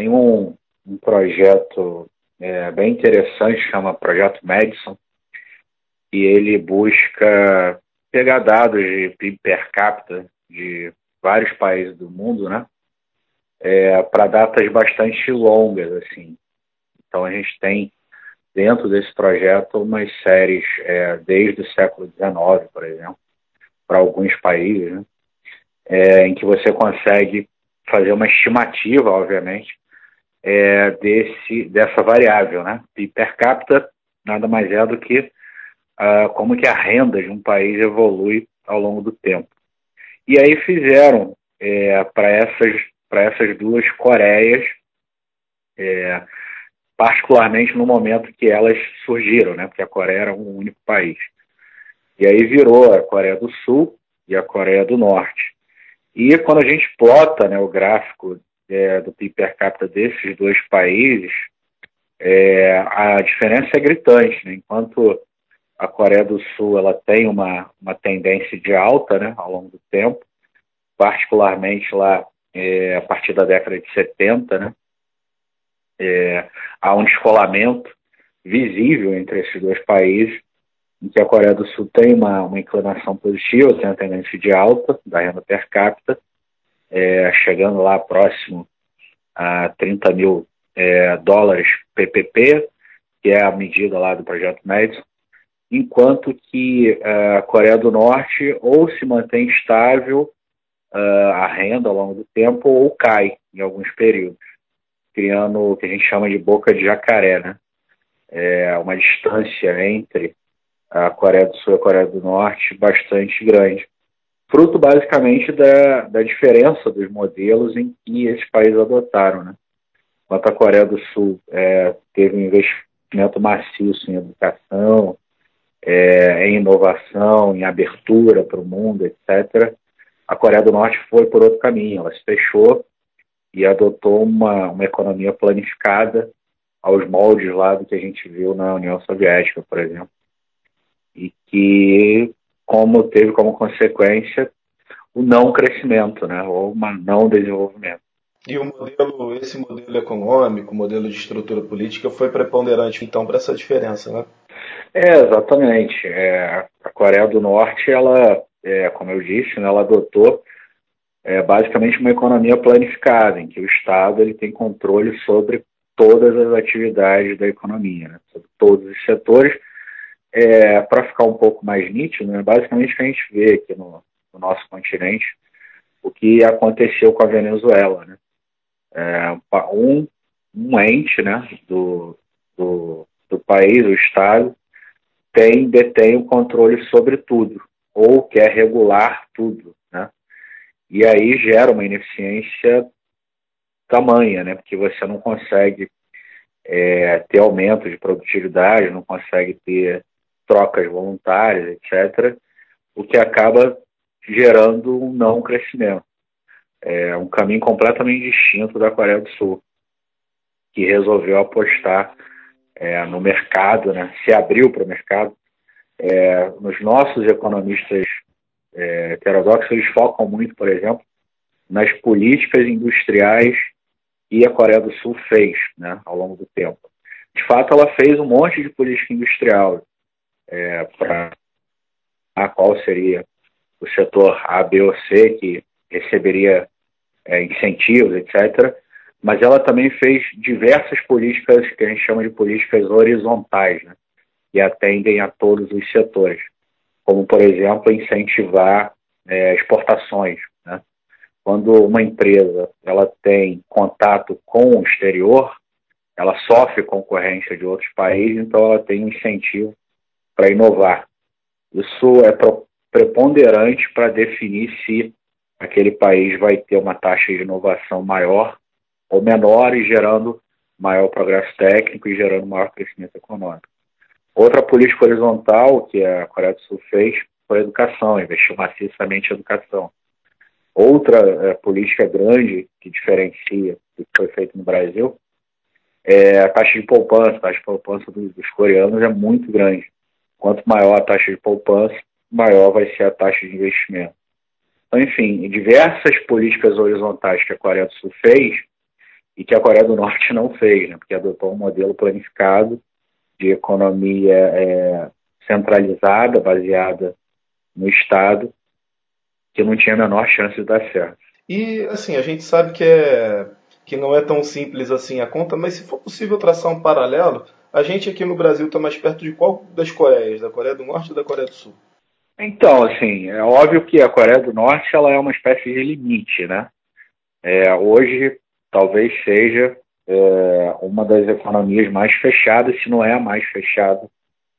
tem um, um projeto é, bem interessante, chama Projeto Madison, e ele busca pegar dados de PIB per capita de vários países do mundo, né? É, para datas bastante longas, assim. Então a gente tem dentro desse projeto umas séries é, desde o século XIX, por exemplo, para alguns países, né? é, em que você consegue fazer uma estimativa, obviamente, é, desse, dessa variável, né? E per capita nada mais é do que uh, como que a renda de um país evolui ao longo do tempo. E aí fizeram é, para essas essas duas Coreias, é, particularmente no momento que elas surgiram, né? Porque a Coreia era um único país. E aí virou a Coreia do Sul e a Coreia do Norte. E quando a gente plota né, o gráfico é, do PIB per capita desses dois países, é, a diferença é gritante. Né? Enquanto a Coreia do Sul ela tem uma, uma tendência de alta né, ao longo do tempo, particularmente lá é, a partir da década de 70, né, é, há um descolamento visível entre esses dois países, em que a Coreia do Sul tem uma, uma inclinação positiva, tem uma tendência de alta da renda per capita, é, chegando lá próximo a 30 mil é, dólares PPP, que é a medida lá do projeto Madison, enquanto que é, a Coreia do Norte ou se mantém estável uh, a renda ao longo do tempo ou cai em alguns períodos, criando o que a gente chama de boca de jacaré, né? É uma distância entre a Coreia do Sul e a Coreia do Norte bastante grande fruto basicamente da, da diferença dos modelos em que esses países adotaram. Né? Enquanto a Coreia do Sul é, teve um investimento maciço em educação, é, em inovação, em abertura para o mundo, etc., a Coreia do Norte foi por outro caminho. Ela se fechou e adotou uma, uma economia planificada aos moldes lá do que a gente viu na União Soviética, por exemplo. E que como teve como consequência o não crescimento, né, ou uma não desenvolvimento. E o modelo, esse modelo econômico, modelo de estrutura política foi preponderante então para essa diferença, né? É, exatamente. É, a Coreia do Norte, ela, é, como eu disse, né, ela adotou é, basicamente uma economia planificada, em que o Estado ele tem controle sobre todas as atividades da economia, né, sobre todos os setores, é, para ficar um pouco mais nítido, né, basicamente o que a gente vê aqui no, no, nosso continente, o que aconteceu com a Venezuela. Né? É, um, um ente né, do, do, do país, o Estado, tem, detém o controle sobre tudo, ou quer regular tudo. Né? E aí gera uma ineficiência tamanha, né? porque você não consegue é, ter aumento de produtividade, não consegue ter trocas voluntárias, etc., o que acaba gerando um não crescimento. É um caminho completamente distinto da Coreia do Sul, que resolveu apostar é, no mercado, né, se abriu para o mercado. É, nos nossos economistas é, heterodoxos, eles focam muito, por exemplo, nas políticas industriais que a Coreia do Sul fez né, ao longo do tempo. De fato, ela fez um monte de política industrial, é, para qual seria o setor A, B ou C, que receberia é, incentivos, etc. Mas ela também fez diversas políticas que a gente chama de políticas horizontais, né, que atendem a todos os setores, como, por exemplo, incentivar é, exportações. Né? Quando uma empresa ela tem contato com o exterior, ela sofre concorrência de outros países, então ela tem um incentivo para inovar. Isso é preponderante para definir se aquele país vai ter uma taxa de inovação maior ou menor e gerando maior progresso técnico e gerando maior crescimento econômico. Outra política horizontal que a Coreia do Sul fez foi a educação, investiu maciçamente em educação. Outra é, política grande que diferencia do que foi feito no Brasil é a taxa de poupança. A taxa de poupança dos, dos coreanos é muito grande. Quanto maior a taxa de poupança, maior vai ser a taxa de investimento. Então, enfim, diversas políticas horizontais que a Coreia do Sul fez e que a Coreia do Norte não fez, né, porque adotou um modelo planificado de economia é, centralizada, baseada no Estado, que não tinha a menor chance de dar certo. E, assim, a gente sabe que, é, que não é tão simples assim a conta, mas se for possível traçar um paralelo, a gente aqui no Brasil está mais perto de qual das Coreias? Da Coreia do Norte ou da Coreia do Sul? Então, assim, é óbvio que a Coreia do Norte ela é uma espécie de limite, né? É, hoje, talvez seja é, uma das economias mais fechadas, se não é a mais fechada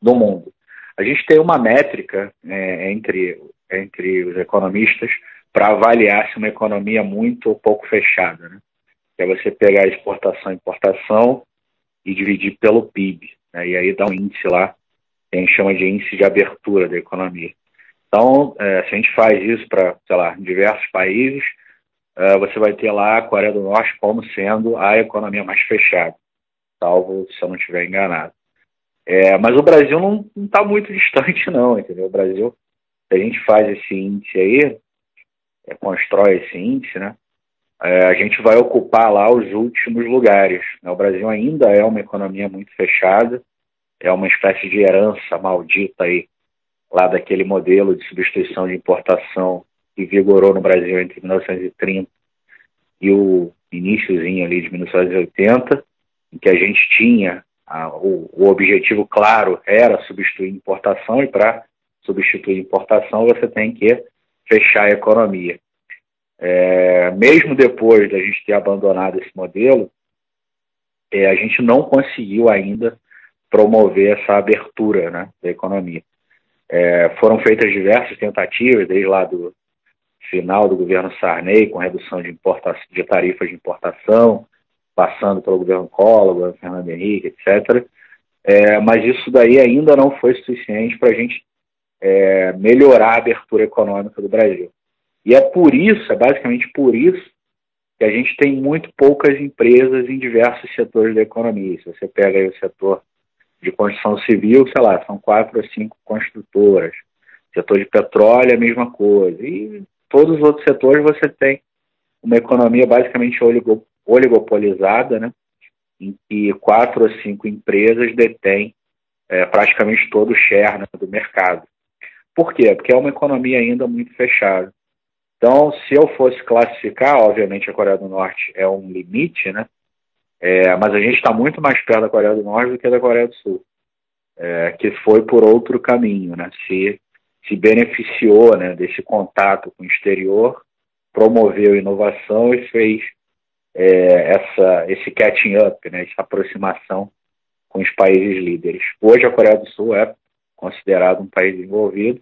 do mundo. A gente tem uma métrica é, entre, entre os economistas para avaliar se uma economia é muito ou pouco fechada, né? Que é você pegar exportação e importação e dividir pelo PIB, né? e aí dá um índice lá, que a gente chama de índice de abertura da economia. Então, é, se a gente faz isso para, sei lá, diversos países, é, você vai ter lá a Coreia do Norte como sendo a economia mais fechada, salvo se eu não estiver enganado. É, mas o Brasil não está muito distante, não, entendeu? O Brasil, se a gente faz esse índice aí, é, constrói esse índice, né? É, a gente vai ocupar lá os últimos lugares. Né? O Brasil ainda é uma economia muito fechada, é uma espécie de herança maldita aí lá daquele modelo de substituição de importação que vigorou no Brasil entre 1930 e o iníciozinho ali de 1980, em que a gente tinha a, o, o, objetivo claro era substituir importação e para substituir importação você tem que fechar a economia. É, mesmo depois da gente ter abandonado esse modelo, é, a gente não conseguiu ainda promover essa abertura né, da economia. É, foram feitas diversas tentativas, desde lá do final do governo Sarney, com redução de, de tarifas de importação, passando pelo governo Collor, governo Fernando Henrique, etc. É, mas isso daí ainda não foi suficiente para a gente é, melhorar a abertura econômica do Brasil. E é por isso, é basicamente por isso, que a gente tem muito poucas empresas em diversos setores da economia. Se você pega o setor de construção civil, sei lá, são quatro ou cinco construtoras. Setor de petróleo, a mesma coisa. E todos os outros setores você tem uma economia basicamente oligopolizada, né? em que quatro ou cinco empresas detêm é, praticamente todo o share né, do mercado. Por quê? Porque é uma economia ainda muito fechada. Então, se eu fosse classificar, obviamente a Coreia do Norte é um limite, né? É, mas a gente está muito mais perto da Coreia do Norte do que da Coreia do Sul, é, que foi por outro caminho, né? Se, se beneficiou né, desse contato com o exterior, promoveu inovação e fez é, essa, esse catching up, né, essa aproximação com os países líderes. Hoje a Coreia do Sul é considerado um país desenvolvido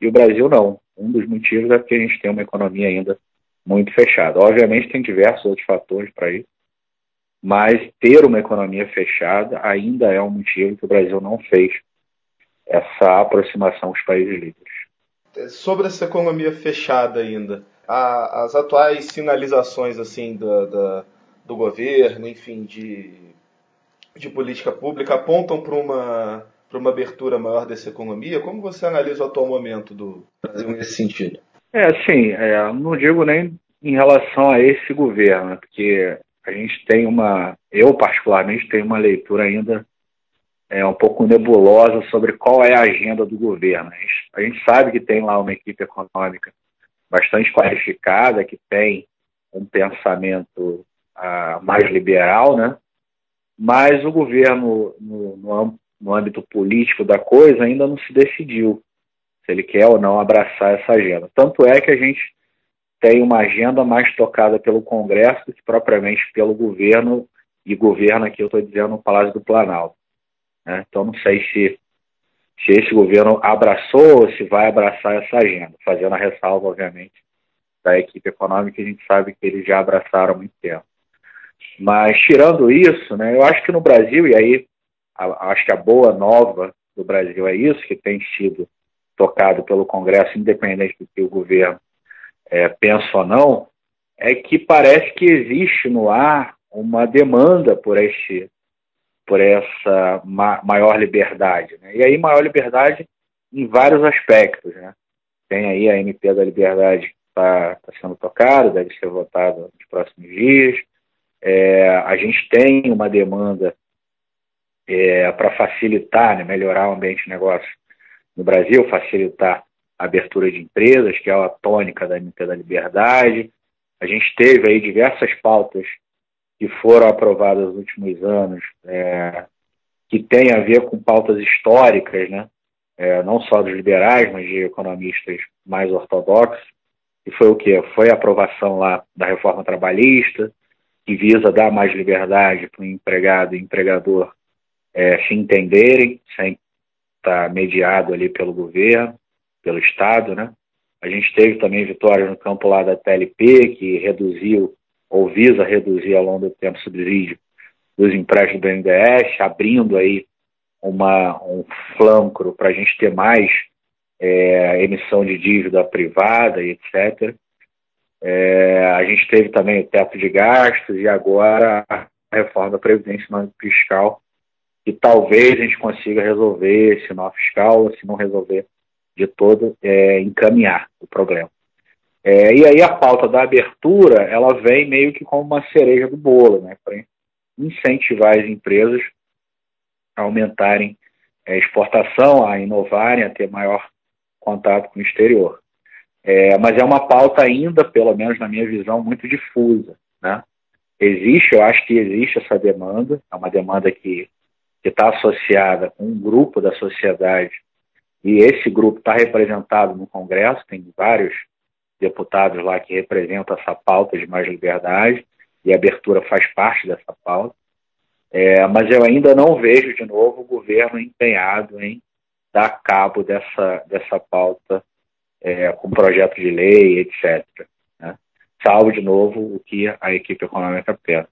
e o Brasil não. Um dos motivos é porque a gente tem uma economia ainda muito fechada. Obviamente tem diversos outros fatores para isso, mas ter uma economia fechada ainda é um motivo que o Brasil não fez essa aproximação os países líderes. Sobre essa economia fechada ainda, a, as atuais sinalizações assim da, da, do governo, enfim, de, de política pública apontam para uma para uma abertura maior dessa economia. Como você analisa o atual momento do Brasil nesse sentido? É, sim, é, não digo nem em relação a esse governo, porque a gente tem uma, eu particularmente tenho uma leitura ainda é, um pouco nebulosa sobre qual é a agenda do governo. A gente, a gente sabe que tem lá uma equipe econômica bastante qualificada, que tem um pensamento uh, mais liberal, né? mas o governo, no, no, no âmbito político da coisa, ainda não se decidiu se ele quer ou não abraçar essa agenda. Tanto é que a gente tem uma agenda mais tocada pelo Congresso do que propriamente pelo governo, e governo aqui eu estou dizendo no Palácio do Planalto. Né? Então não sei se, se esse governo abraçou ou se vai abraçar essa agenda, fazendo a ressalva, obviamente, da equipe econômica, a gente sabe que eles já abraçaram há muito tempo. Mas tirando isso, né, eu acho que no Brasil, e aí a, acho que a boa nova do Brasil é isso, que tem sido tocado pelo Congresso, independente do que o governo é, pensa ou não, é que parece que existe no ar uma demanda por este por essa ma maior liberdade. Né? E aí, maior liberdade em vários aspectos. Né? Tem aí a MP da Liberdade que está tá sendo tocada, deve ser votada nos próximos dias. É, a gente tem uma demanda é, para facilitar, né, melhorar o ambiente de negócio no Brasil, facilitar a abertura de empresas, que é a tônica da MP da Liberdade. A gente teve aí diversas pautas que foram aprovadas nos últimos anos, é, que têm a ver com pautas históricas, né? É, não só dos liberais, mas de economistas mais ortodoxos, e foi o que? Foi a aprovação lá da reforma trabalhista, que visa dar mais liberdade para o empregado e empregador é, se entenderem, sem estar mediado ali pelo governo, pelo Estado, né? A gente teve também vitórias no campo lá da TLP, que reduziu, ou visa reduzir ao longo do tempo o subsídio dos empréstimos do BNDES, abrindo aí uma, um flanco para a gente ter mais é, emissão de dívida privada e etc. É, a gente teve também o teto de gastos e agora a reforma da Previdência Fiscal, que talvez a gente consiga resolver esse nó fiscal, se não resolver de todo, é, encaminhar o problema. É, e aí a pauta da abertura, ela vem meio que como uma cereja do bolo, né, para incentivar as empresas a aumentarem a exportação, a inovarem, a ter maior contato com o exterior. É, mas é uma pauta ainda, pelo menos na minha visão, muito difusa. Né? Existe, eu acho que existe essa demanda, é uma demanda que está associada com um grupo da sociedade, e esse grupo está representado no Congresso, tem vários deputados lá que representam essa pauta de mais liberdade, e a abertura faz parte dessa pauta. É, mas eu ainda não vejo, de novo, o governo empenhado em dar cabo dessa, dessa pauta é, com projeto de lei, etc. Né? Salvo, de novo, o que a equipe econômica pensa.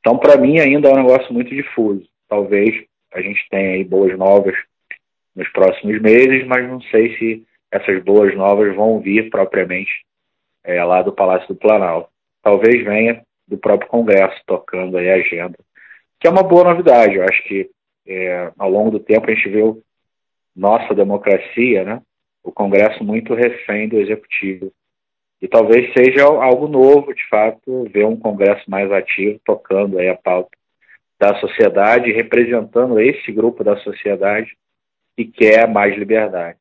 Então, para mim, ainda é um negócio muito difuso. Talvez a gente tenha aí boas novas nos próximos meses, mas não sei se essas boas novas vão vir propriamente é, lá do Palácio do Planalto. Talvez venha do próprio Congresso tocando aí a agenda, que é uma boa novidade. Eu acho que é, ao longo do tempo a gente viu nossa democracia, né, o Congresso muito refém do Executivo. E talvez seja algo novo, de fato, ver um Congresso mais ativo, tocando aí a pauta da sociedade, representando esse grupo da sociedade que quer mais liberdade.